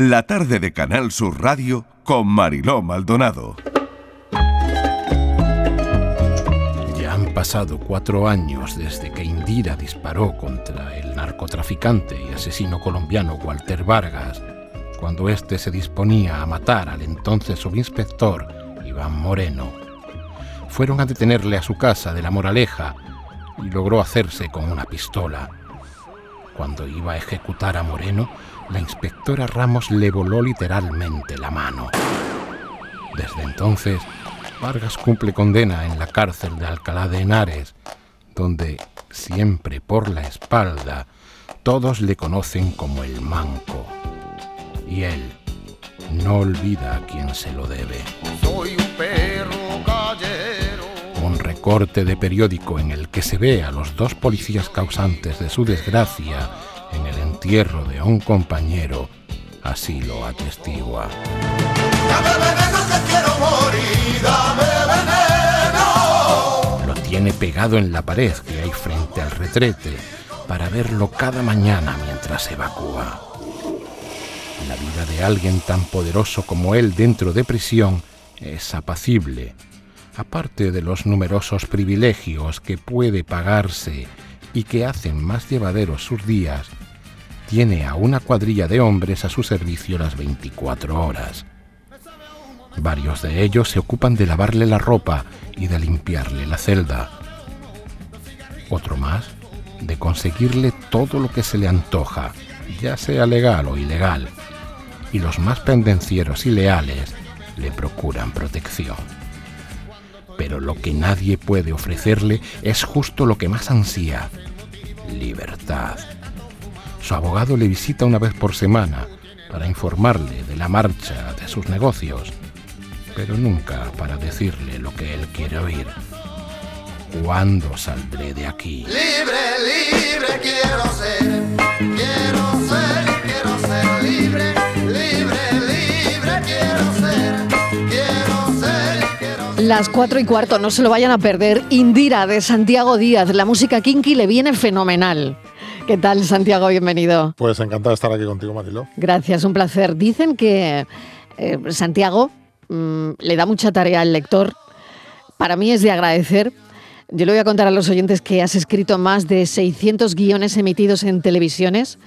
La tarde de Canal Sur Radio con Mariló Maldonado. Ya han pasado cuatro años desde que Indira disparó contra el narcotraficante y asesino colombiano Walter Vargas, cuando éste se disponía a matar al entonces subinspector Iván Moreno. Fueron a detenerle a su casa de la Moraleja y logró hacerse con una pistola. Cuando iba a ejecutar a Moreno, la inspectora Ramos le voló literalmente la mano. Desde entonces, Vargas cumple condena en la cárcel de Alcalá de Henares, donde, siempre por la espalda, todos le conocen como el manco. Y él no olvida a quien se lo debe. Soy un Un recorte de periódico en el que se ve a los dos policías causantes de su desgracia en el entierro de un compañero, así lo atestigua. Lo tiene pegado en la pared que hay frente al retrete para verlo cada mañana mientras evacúa. La vida de alguien tan poderoso como él dentro de prisión es apacible, aparte de los numerosos privilegios que puede pagarse y que hacen más llevaderos sus días, tiene a una cuadrilla de hombres a su servicio las 24 horas. Varios de ellos se ocupan de lavarle la ropa y de limpiarle la celda. Otro más de conseguirle todo lo que se le antoja, ya sea legal o ilegal. Y los más pendencieros y leales le procuran protección. Pero lo que nadie puede ofrecerle es justo lo que más ansía, libertad. Su abogado le visita una vez por semana para informarle de la marcha de sus negocios, pero nunca para decirle lo que él quiere oír. ¿Cuándo saldré de aquí? Libre, libre quiero ser. Quiero ser, Las cuatro y cuarto, no se lo vayan a perder. Indira de Santiago Díaz, la música kinky le viene fenomenal. ¿Qué tal, Santiago? Bienvenido. Pues encantado de estar aquí contigo, Marilo. Gracias, un placer. Dicen que eh, Santiago mm, le da mucha tarea al lector. Para mí es de agradecer. Yo le voy a contar a los oyentes que has escrito más de 600 guiones emitidos en televisiones,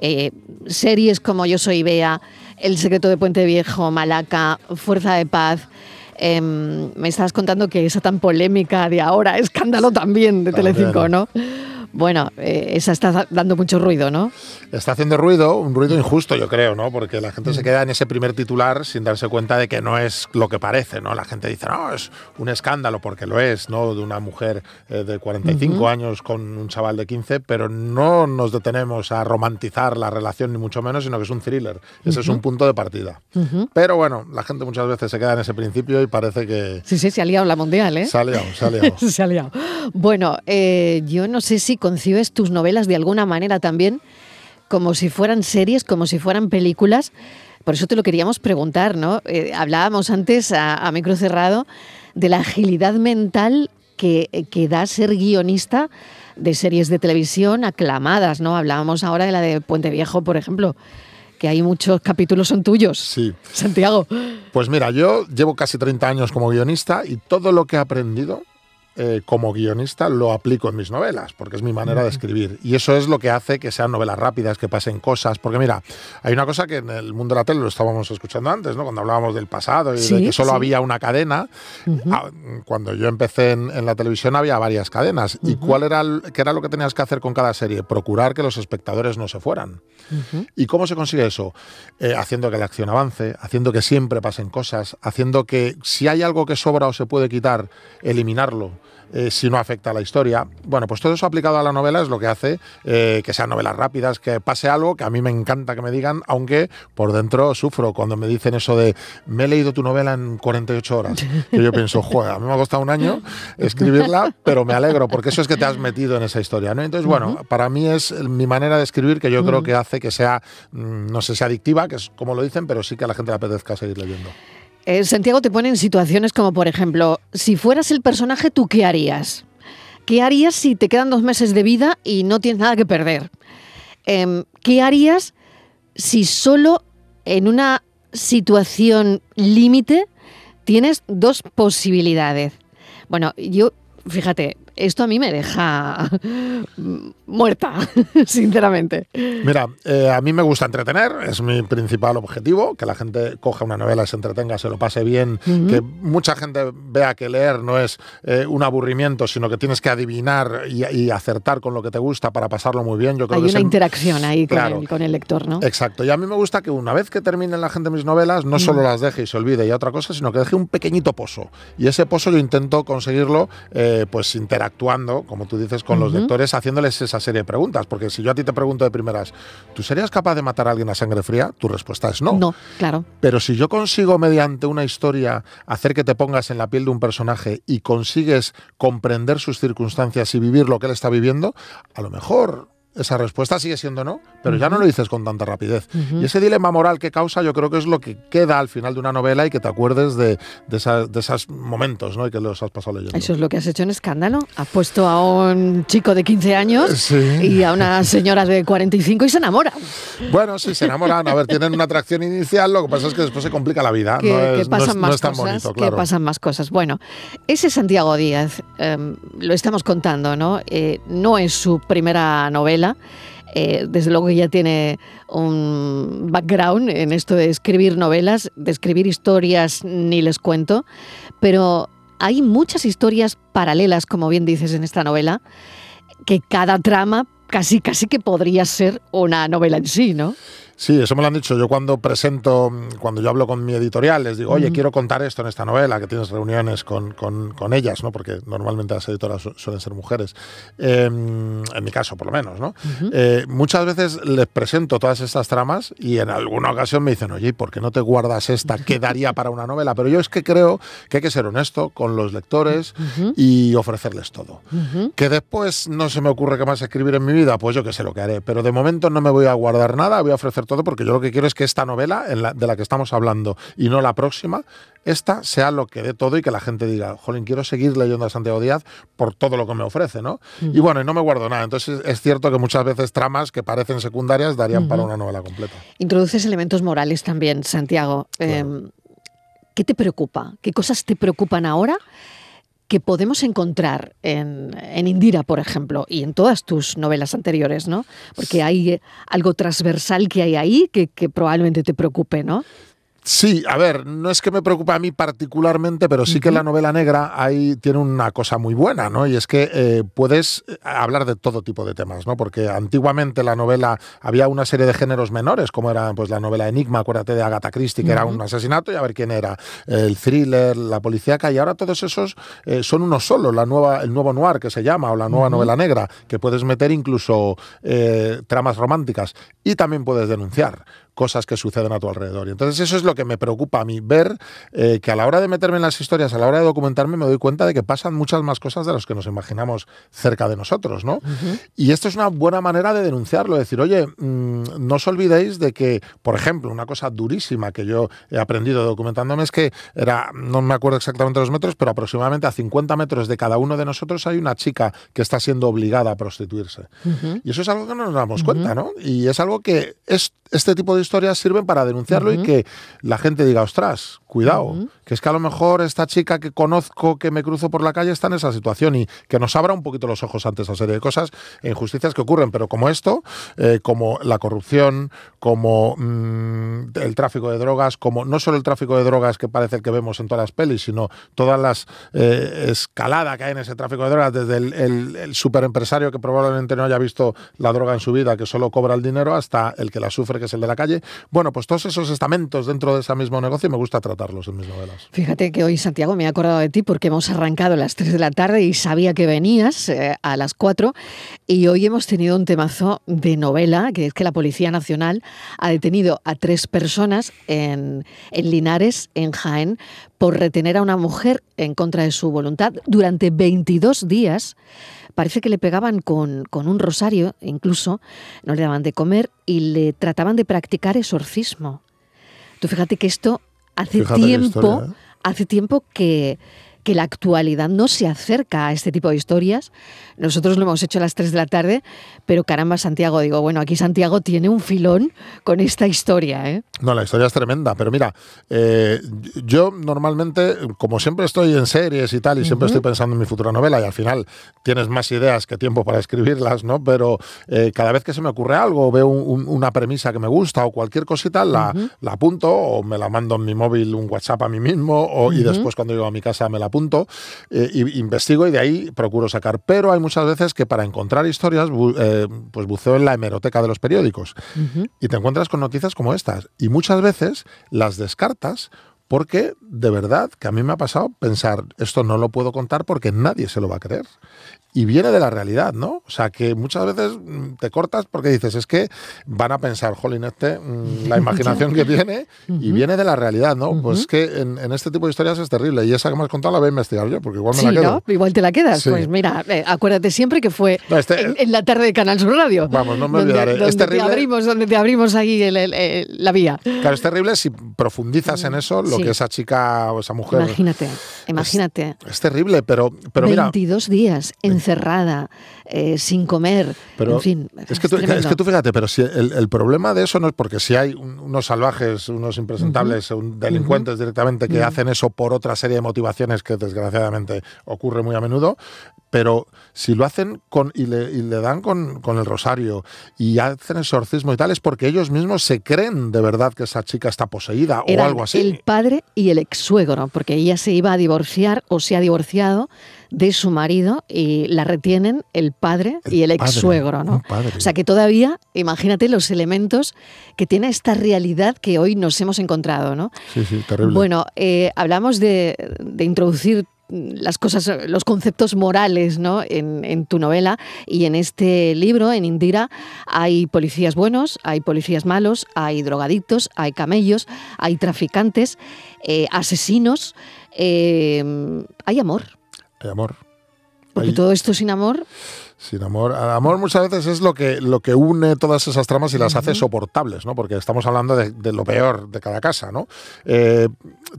eh, series como Yo soy Bea, El secreto de Puente Viejo, Malaca, Fuerza de Paz. Em, me estabas contando que esa tan polémica de ahora, escándalo también de. Telecinco, ¿no? Bueno, eh, esa está dando mucho ruido, ¿no? Está haciendo ruido, un ruido injusto, yo creo, ¿no? Porque la gente se queda en ese primer titular sin darse cuenta de que no es lo que parece, ¿no? La gente dice, no, es un escándalo, porque lo es, ¿no? De una mujer eh, de 45 años con un chaval de 15, pero no nos detenemos a romantizar la relación, ni mucho menos, sino que es un thriller. Ese es un punto de partida. Pero bueno, la gente muchas veces se queda en ese principio y parece que Sí, sí, se ha liado la mundial, ¿eh? se ha liado, se ha liado. Se ha liado. Bueno, eh, yo no sé si concibes tus novelas de alguna manera también como si fueran series, como si fueran películas. Por eso te lo queríamos preguntar, ¿no? Eh, hablábamos antes a, a micro cerrado de la agilidad mental que, que da ser guionista de series de televisión aclamadas, ¿no? Hablábamos ahora de la de Puente Viejo, por ejemplo, que hay muchos capítulos son tuyos. Sí. Santiago. Pues mira, yo llevo casi 30 años como guionista y todo lo que he aprendido eh, como guionista lo aplico en mis novelas, porque es mi manera de escribir. Y eso es lo que hace que sean novelas rápidas, que pasen cosas. Porque mira, hay una cosa que en el mundo de la tele lo estábamos escuchando antes, ¿no? Cuando hablábamos del pasado y Sí, de que solo sí. había una cadena. Ah, Cuando yo empecé en, en la televisión había varias cadenas. ¿Y cuál era, el- qué era lo que tenías que hacer con cada serie? Procurar que los espectadores no se fueran. ¿Y cómo se consigue eso? Eh, haciendo que la acción avance, haciendo que siempre pasen cosas, haciendo que si hay algo que sobra o se puede quitar, eliminarlo. Eh, si no afecta a la historia. Bueno, pues todo eso aplicado a la novela es lo que hace eh, que sean novelas rápidas, que pase algo que a mí me encanta que me digan, aunque por dentro sufro cuando me dicen eso de me he leído tu novela en 48 horas. Que yo pienso, joder, a mí me ha costado un año escribirla, pero me alegro, porque eso es que te has metido en esa historia. ¿no? Entonces, bueno, para mí es mi manera de escribir que yo creo que hace que sea, mm, no sé si adictiva, que es como lo dicen, pero sí que a la gente le apetezca seguir leyendo. Eh, Santiago te pone en situaciones como, por ejemplo, si fueras el personaje, ¿tú qué harías? ¿Qué harías si te quedan dos meses de vida y no tienes nada que perder? Em, ¿Qué harías si solo en una situación límite tienes dos posibilidades. Bueno, yo, fíjate, esto a mí me deja muerta, sinceramente. Mira, eh, a mí me gusta entretener, es mi principal objetivo, que la gente coja una novela, se entretenga, se lo pase bien, que mucha gente vea que leer no es eh, un aburrimiento, sino que tienes que adivinar y, y acertar con lo que te gusta para pasarlo muy bien. Yo creo Hay que una interacción ahí con, Claro. el, con el lector, ¿no? Exacto, y a mí me gusta que una vez que terminen la gente mis novelas, no solo las deje y se olvide y otra cosa, sino que deje un pequeñito pozo. Y ese pozo yo intento conseguirlo eh, pues interactuando, como tú dices, con los lectores, haciéndoles esa serie de preguntas. Porque si yo a ti te pregunto de primeras, ¿tú serías capaz de matar a alguien a sangre fría? Tu respuesta es no. No, claro. Pero si yo consigo mediante una historia hacer que te pongas en la piel de un personaje y consigues comprender sus circunstancias y vivir lo que él está viviendo, a lo mejor esa respuesta sigue siendo no, pero ya no lo dices con tanta rapidez. Y ese dilema moral que causa yo creo que es lo que queda al final de una novela y que te acuerdes de, de, esa- de esos momentos ¿no? y que los has pasado leyendo. Eso es lo que has hecho en Escándalo. Has puesto a un chico de 15 años Sí. y a una señora de 45 y se enamora. Bueno, sí, se enamoran, a ver, tienen una atracción inicial, lo que pasa es que después se complica la vida. que, no que es, no pasan no más es tan cosas, bonito, que claro. pasan más cosas. Bueno, ese Santiago Díaz, em, lo estamos contando, ¿no? Eh, no es su primera novela. Eh, desde luego que ya tiene un background en esto de escribir novelas, de escribir historias, ni les cuento, pero hay muchas historias paralelas, como bien dices en esta novela, que cada trama casi, casi que podría ser una novela en sí, ¿no? Sí, eso me lo han dicho. Yo cuando presento, cuando yo hablo con mi editorial, les digo, oye, quiero contar esto en esta novela, que tienes reuniones con, con- con ellas, ¿no? Porque normalmente las editoras su- suelen ser mujeres. Eh, en mi caso, por lo menos, ¿no? Eh, muchas veces les presento todas estas tramas y en alguna ocasión me dicen, oye, ¿y ¿por qué no te guardas esta? ¿Qué daría para una novela? Pero yo es que creo que hay que ser honesto con los lectores y ofrecerles todo. Que después no se me ocurre qué más escribir en mi vida, pues yo que sé lo que haré. Pero de momento no me voy a guardar nada, voy a ofrecer todo porque yo lo que quiero es que esta novela en la- de la que estamos hablando y no la próxima, esta sea lo que dé todo y que la gente diga, jolín, quiero seguir leyendo a Santiago Díaz por todo lo que me ofrece, ¿no? Y bueno, y no me guardo nada. Entonces es cierto que muchas veces tramas que parecen secundarias darían para una novela completa. Introduces elementos morales también, Santiago. Claro. Eh, ¿Qué te preocupa? ¿Qué cosas te preocupan ahora que podemos encontrar en, en Indira, por ejemplo, y en todas tus novelas anteriores, ¿no? Porque hay algo transversal que hay ahí que, que probablemente te preocupe, ¿no? Sí, a ver, no es que me preocupe a mí particularmente, pero sí que la novela negra ahí tiene una cosa muy buena, ¿no? Y es que eh, puedes eh, hablar de todo tipo de temas, ¿no? Porque antiguamente la novela había una serie de géneros menores, como era pues la novela Enigma, acuérdate de Agatha Christie, que era un asesinato y a ver quién era, el thriller, la policíaca, y ahora todos esos eh, son uno solo, la nueva, el nuevo noir que se llama, o la nueva novela negra, que puedes meter incluso eh, tramas románticas y también puedes denunciar cosas que suceden a tu alrededor. Y entonces eso es lo que me preocupa a mí, ver eh, que a la hora de meterme en las historias, a la hora de documentarme, me doy cuenta de que pasan muchas más cosas de las que nos imaginamos cerca de nosotros, ¿no? Y esto es una buena manera de denunciarlo, decir, oye, mm, no os olvidéis de que, por ejemplo, una cosa durísima que yo he aprendido documentándome es que era, no me acuerdo exactamente los metros, pero aproximadamente a 50 metros de cada uno de nosotros hay una chica que está siendo obligada a prostituirse. Y eso es algo que no nos damos cuenta, ¿no? Y es algo que es, este tipo de historias sirven para denunciarlo y que la gente diga, ostras, cuidado, que es que a lo mejor esta chica que conozco, que me cruzo por la calle, está en esa situación y que nos abra un poquito los ojos ante esa serie de cosas e injusticias que ocurren. Pero como esto, eh, como la corrupción, como mm, el tráfico de drogas, como no solo el tráfico de drogas que parece el que vemos en todas las pelis, sino todas las eh, escalada que hay en ese tráfico de drogas, desde el, el, el superempresario que probablemente no haya visto la droga en su vida, que solo cobra el dinero, hasta el que la sufre, que es el de la calle. Bueno, pues todos esos estamentos dentro de ese mismo negocio me gusta tratarlos en mis novelas. Fíjate que hoy, Santiago, me he acordado de ti porque hemos arrancado a las 3 de la tarde y sabía que venías eh, a las 4 y hoy hemos tenido un temazo de novela, que es que la Policía Nacional ha detenido a tres personas en, en Linares, en Jaén, por retener a una mujer en contra de su voluntad durante 22 días. Parece que le pegaban con, con un rosario, incluso no le daban de comer y le trataban de practicar exorcismo. Tú fíjate que esto hace Fíjate tiempo, ¿eh? hace tiempo que, que la actualidad no se acerca a este tipo de historias. Nosotros lo hemos hecho a las 3 de la tarde, pero caramba, Santiago, digo, bueno, aquí Santiago tiene un filón con esta historia. ¿eh? No, la historia es tremenda, pero mira, eh, yo normalmente, como siempre estoy en series y tal, y siempre estoy pensando en mi futura novela, y al final tienes más ideas que tiempo para escribirlas, ¿no? Pero eh, cada vez que se me ocurre algo, veo un- un- una premisa que me gusta o cualquier cosita, la, la apunto o me la mando en mi móvil un WhatsApp a mí mismo, o, y después cuando llego a mi casa me la apunto, eh, investigo y de ahí procuro sacar. Pero hay muchas veces que para encontrar historias, bu- eh, pues buceo en la hemeroteca de los periódicos y te encuentras con noticias como estas. Y muchas veces las descartas porque de verdad que a mí me ha pasado pensar, esto no lo puedo contar porque nadie se lo va a creer. Y viene de la realidad, ¿no? O sea, que muchas veces mm, te cortas porque dices, es que van a pensar, jolín, este, mm, la imaginación que tiene, y viene de la realidad, ¿no? Pues que en, en este tipo de historias es terrible. Y esa que me has contado la voy a investigar yo, porque igual me Sí, la quedo. ¿no? Igual te la quedas. Sí. Pues mira, eh, acuérdate siempre que fue No, este- en, en la tarde de Canal Sur Radio. Vamos, no me donde, olvidaré. Es te terrible. abrimos, donde te abrimos ahí el- el- el- la vía. Claro, es terrible si profundizas en eso, lo Sí. que esa chica o esa mujer... Imagínate, imagínate. Es terrible, pero, pero mira... 22 días encerrada, eh, sin comer, Pero en fin. es, que tú, tremendo. es que tú fíjate, pero si el, el problema de eso no es porque si hay un- unos salvajes, unos impresentables, un delincuentes directamente que hacen eso por otra serie de motivaciones que desgraciadamente ocurre muy a menudo, pero si lo hacen con, y, le, y le dan con, con el rosario y hacen exorcismo y tal, es porque ellos mismos se creen de verdad que esa chica está poseída Eran o algo así. el padre y el ex suegro, porque ella se iba a divorciar o se ha divorciado de su marido y la retienen el padre El y el ex suegro, ¿no? O sea que todavía, imagínate los elementos que tiene esta realidad que hoy nos hemos encontrado, ¿no? Sí, sí, terrible. Bueno, eh, hablamos de, de introducir las cosas, los conceptos morales ¿no? en, en tu novela y en este libro, en Indira, hay policías buenos, hay policías malos, hay drogadictos, hay camellos, hay traficantes, eh, asesinos, eh, hay amor. Hay amor. Porque Hay- todo esto sin amor, Sin amor. El amor muchas veces es lo que, lo que une todas esas tramas y las hace soportables, ¿no? Porque estamos hablando de, de lo peor de cada casa, ¿no? Eh,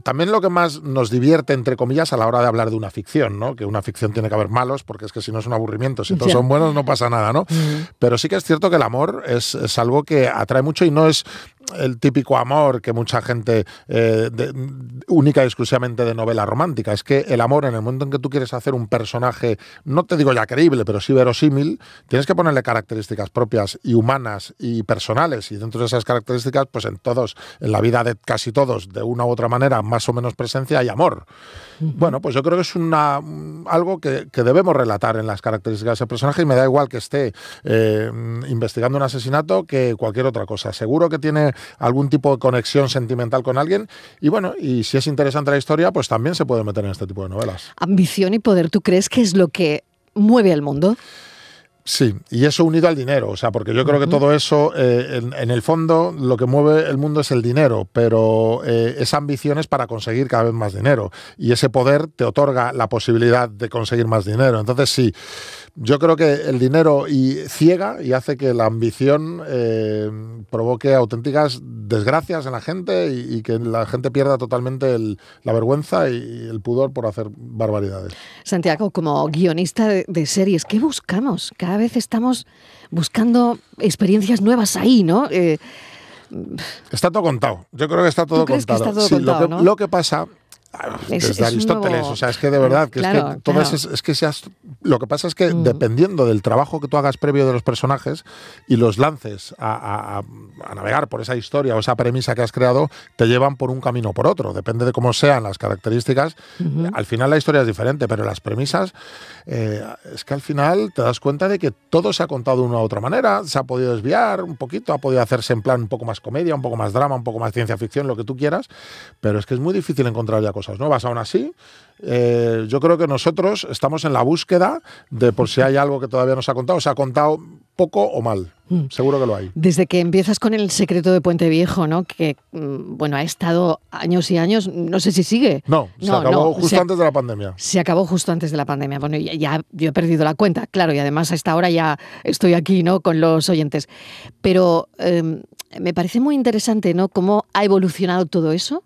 también lo que más nos divierte, entre comillas, a la hora de hablar de una ficción, ¿no? Que una ficción tiene que haber malos, porque es que si no es un aburrimiento, si todos Ya. son buenos no pasa nada, ¿no? Pero sí que es cierto que el amor es, es algo que atrae mucho y no es el típico amor que mucha gente eh, de- única y exclusivamente de novela romántica. Es que el amor, en el momento en que tú quieres hacer un personaje, no te digo ya creíble, pero sí verosímil, tienes que ponerle características propias y humanas y personales. Y dentro de esas características, pues en todos, en la vida de casi todos, de una u otra manera, más o menos presencia, hay amor. Bueno, pues yo creo que es una, algo que, que debemos relatar en las características de ese personaje y me da igual que esté eh, investigando un asesinato que cualquier otra cosa. Seguro que tiene algún tipo de conexión sentimental con alguien y bueno, y si es interesante la historia, pues también se puede meter en este tipo de novelas. ambición y poder, ¿tú crees que es lo que mueve al mundo? Sí, y eso unido al dinero, o sea, porque yo creo que todo eso, eh, en, en el fondo, lo que mueve el mundo es el dinero, pero eh, esa ambición es para conseguir cada vez más dinero, y ese poder te otorga la posibilidad de conseguir más dinero. Entonces, sí, yo creo que el dinero y ciega y hace que la ambición eh, provoque auténticas desgracias en la gente y, y que la gente pierda totalmente el- la vergüenza y el pudor por hacer barbaridades. Santiago, como guionista de, de series, ¿qué buscamos? Cada vez estamos buscando experiencias nuevas ahí, ¿no? Eh, Está todo contado. Yo creo que está todo crees que contado. está todo Sí, contado, lo, que, no? lo que pasa. Es- Desde es Aristóteles, nuevo- o sea, es que de verdad, que Claro, es que todo claro. es, es que seas, lo que pasa es que Mm. dependiendo del trabajo que tú hagas previo de los personajes y los lances a, a- a- a navegar por esa historia o esa premisa que has creado, te llevan por un camino o por otro. Depende de cómo sean las características. Al final la historia es diferente, pero las premisas, eh, es que al final te das cuenta de que todo se ha contado de una u otra manera, se ha podido desviar un poquito, ha podido hacerse en plan un poco más comedia, un poco más drama, un poco más ciencia ficción, lo que tú quieras, pero es que es muy difícil encontrar ya cosas nuevas. Aún así, eh, yo creo que nosotros estamos en la búsqueda de por si hay algo que todavía no se ha contado, se ha contado poco o mal. Seguro que lo hay. Desde que empiezas con el secreto de Puente Viejo, ¿no? Que, mm, bueno, ha estado años y años, no sé si sigue. No, se No, acabó no, justo se- antes de la pandemia. Se acabó justo antes de la pandemia. Bueno, ya, ya yo he perdido la cuenta, claro, y además a esta hora ya estoy aquí, ¿no? Con los oyentes. Pero eh, me parece muy interesante, ¿no? Cómo ha evolucionado todo eso,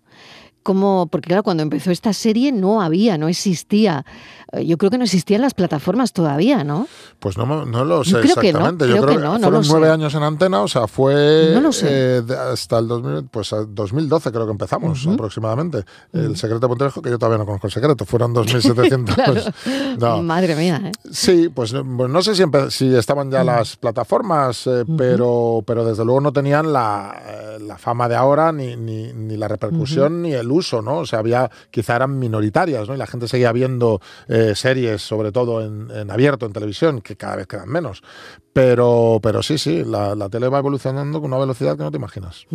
cómo, porque claro, cuando empezó esta serie no había, no existía. Eh, Yo creo que no existían las plataformas todavía, ¿no? Pues no, no lo sé Yo creo que no, exactamente. creo Yo creo que no, no fueron sé. nueve años en antena, o sea, fue No lo sé. eh, hasta el 2000, pues, a 2012 creo que empezamos aproximadamente. El secreto de Montejo, que yo todavía no conozco el secreto, fueron 2.700. no. Madre mía, ¿eh? Sí, pues no- pues no sé si, si estaban ya las plataformas, eh, pero, pero desde luego no tenían la, eh, la fama de ahora, ni, ni, ni la repercusión, ni el uso, ¿no? O sea, había, quizá eran minoritarias, ¿no? Y la gente seguía viendo eh, series, sobre todo en, en abierto, en televisión, que cada vez quedan menos. Pero, pero sí, sí, la, la tele va evolucionando con una velocidad que no te imaginas.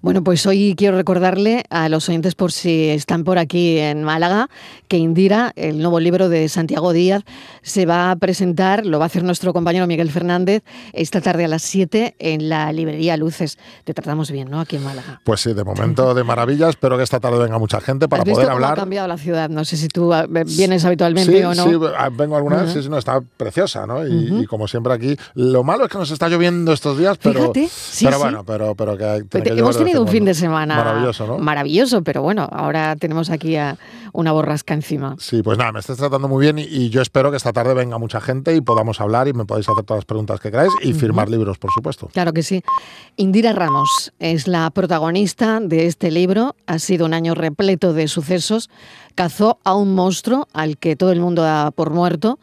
Bueno, pues hoy quiero recordarle a los oyentes, por si están por aquí en Málaga, que Indira, el nuevo libro de Santiago Díaz, se va a presentar, lo va a hacer nuestro compañero Miguel Fernández, esta tarde a las 7 en la librería Luces. Te tratamos bien, ¿no? Aquí en Málaga. Pues sí, de momento de maravilla. Espero que esta tarde venga mucha gente para ¿Has visto poder cómo ha hablar. cambiado la ciudad? No sé si tú ah, vienes habitualmente Sí, o no. sí, ah, vengo alguna vez, sí, sí, no, está preciosa, ¿no? Y, y como siempre aquí, lo malo es que nos está lloviendo estos días, pero, Fíjate, sí, pero bueno, pero, pero que, Pero que hemos tenido en un fin de semana Maravilloso, ¿no? maravilloso, pero bueno, ahora tenemos aquí a una borrasca encima. Sí, pues nada, me estás tratando muy bien y, y yo espero que esta tarde venga mucha gente y podamos hablar y me podáis hacer todas las preguntas que queráis y firmar libros, por supuesto. Claro que sí. Indira Ramos es la protagonista de este libro. Ha un año repleto de sucesos. Cazó a un monstruo al que todo el mundo da por muerto.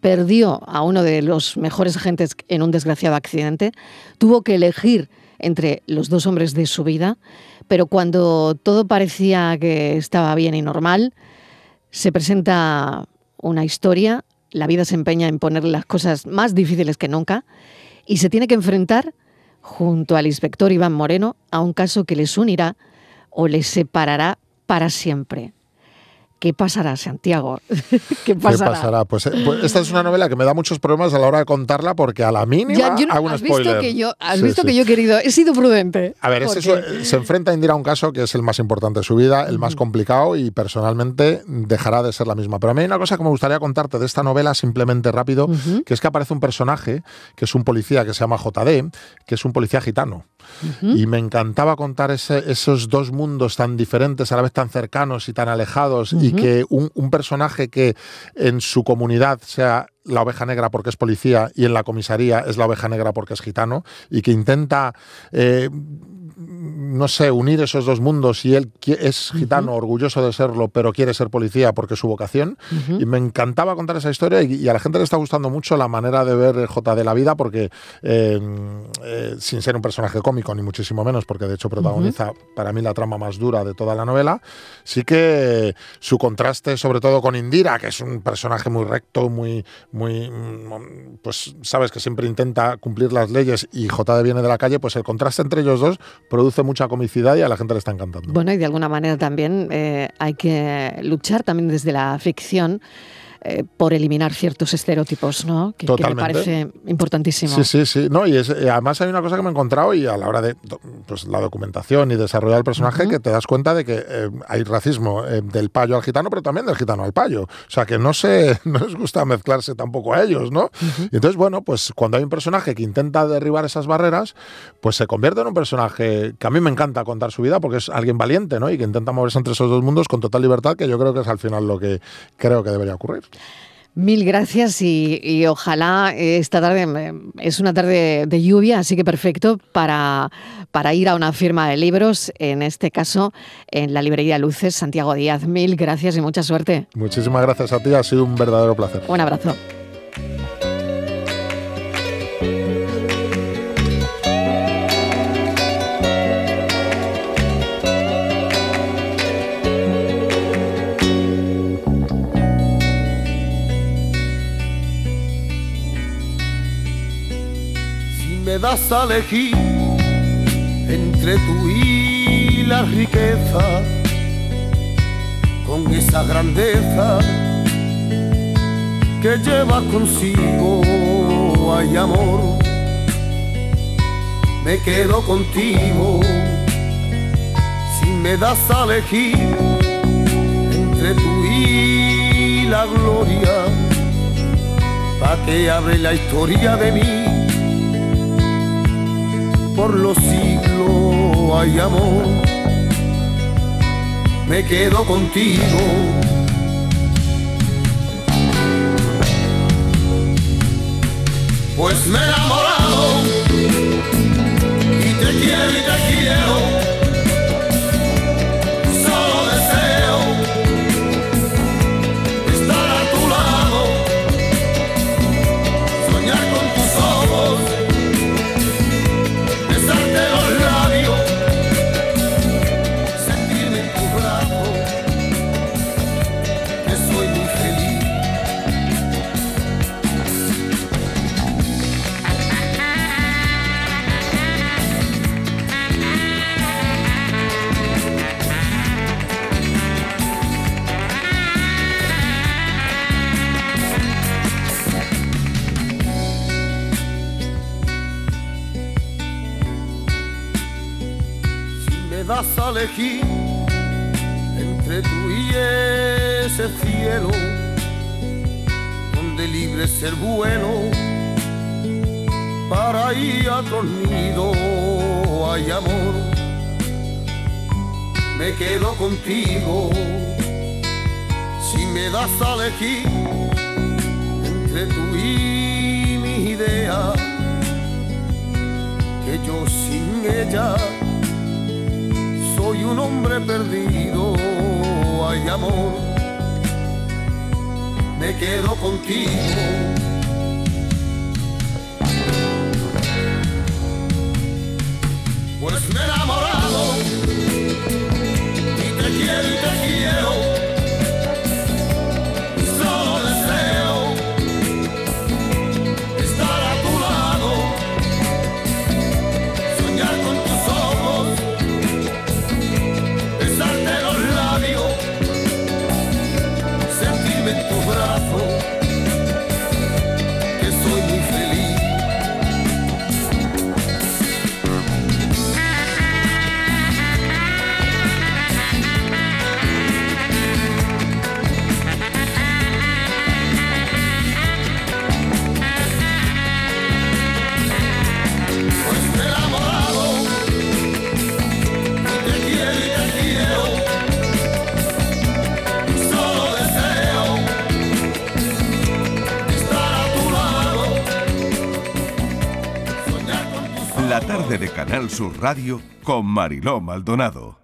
Perdió a uno de los mejores agentes en un desgraciado accidente. Tuvo que elegir entre los dos hombres de su vida. Pero cuando todo parecía que estaba bien y normal, se presenta una historia, la vida se empeña en ponerle las cosas más difíciles que nunca y se tiene que enfrentar junto al inspector Iván Moreno a un caso que les unirá o les separará para siempre. ¿Qué pasará, Santiago? ¿Qué pasará? ¿Qué pasará? Pues, eh, pues esta es una novela que me da muchos problemas a la hora de contarla porque a la mínima Ya, yo no- hago un has visto spoiler. que yo, has Sí, visto sí. que yo he querido, he sido prudente. A ver, porque- es- se enfrenta a Indira a un caso que es el más importante de su vida, el más complicado y personalmente dejará de ser la misma. Pero a mí hay una cosa que me gustaría contarte de esta novela simplemente rápido, que es que aparece un personaje que es un policía que se llama JD, que es un policía gitano. Y me encantaba contar ese- esos dos mundos tan diferentes, a la vez tan cercanos y tan alejados, y que un, un personaje que en su comunidad sea la oveja negra porque es policía y en la comisaría es la oveja negra porque es gitano, y que intenta eh, no sé, unir esos dos mundos y él es gitano, orgulloso de serlo, pero quiere ser policía porque es su vocación. Y me encantaba contar esa historia y, y a la gente le está gustando mucho la manera de ver el J de la vida porque, eh, eh, sin ser un personaje cómico, ni muchísimo menos, porque de hecho protagoniza para mí la trama más dura de toda la novela, sí que su contraste sobre todo con Indira, que es un personaje muy recto, muy, muy, mm, pues sabes que siempre intenta cumplir las leyes y JD viene de la calle, pues el contraste entre ellos dos produce mucha comicidad y a la gente le está encantando. Bueno, y de alguna manera también eh, hay que luchar también desde la ficción eh, por eliminar ciertos estereotipos, ¿no? Que, que me parece importantísimo. Sí, sí, sí. No, y es- eh, además hay una cosa que me he encontrado y a la hora de pues, la documentación y desarrollar el personaje que te das cuenta de que eh, hay racismo eh, del payo al gitano, pero también del gitano al payo. O sea, que no se no les gusta mezclarse tampoco a ellos, ¿no? Y entonces, bueno, pues cuando hay un personaje que intenta derribar esas barreras, pues se convierte en un personaje que a mí me encanta contar su vida porque es alguien valiente, ¿no? Y que intenta moverse entre esos dos mundos con total libertad, que yo creo que es al final lo que creo que debería ocurrir. Mil gracias y, y ojalá esta tarde eh, es una tarde de lluvia, así que perfecto para, para ir a una firma de libros, en este caso en la librería Luces Santiago Díaz. Mil gracias y mucha suerte. Muchísimas gracias a ti, ha sido un verdadero placer. Un abrazo. Das a elegir entre tú y la riqueza, con esa grandeza que lleva consigo, hay amor, me quedo contigo. Si me das a elegir entre tú y la gloria, pa' que abre la historia de mí por los siglos hay amor. me quedo contigo. Pues me he enamorado y te quiero y te quiero. Elegir entre tú y ese cielo donde libre ser bueno para ir a tu nido hay amor. Me quedo contigo si me das a elegir entre tú y mi idea que yo sin ella soy un hombre perdido, hay amor, me quedo contigo. Pues me he enamorado y te quiero y te quiero. La tarde de Sur Radio con Mariló Maldonado.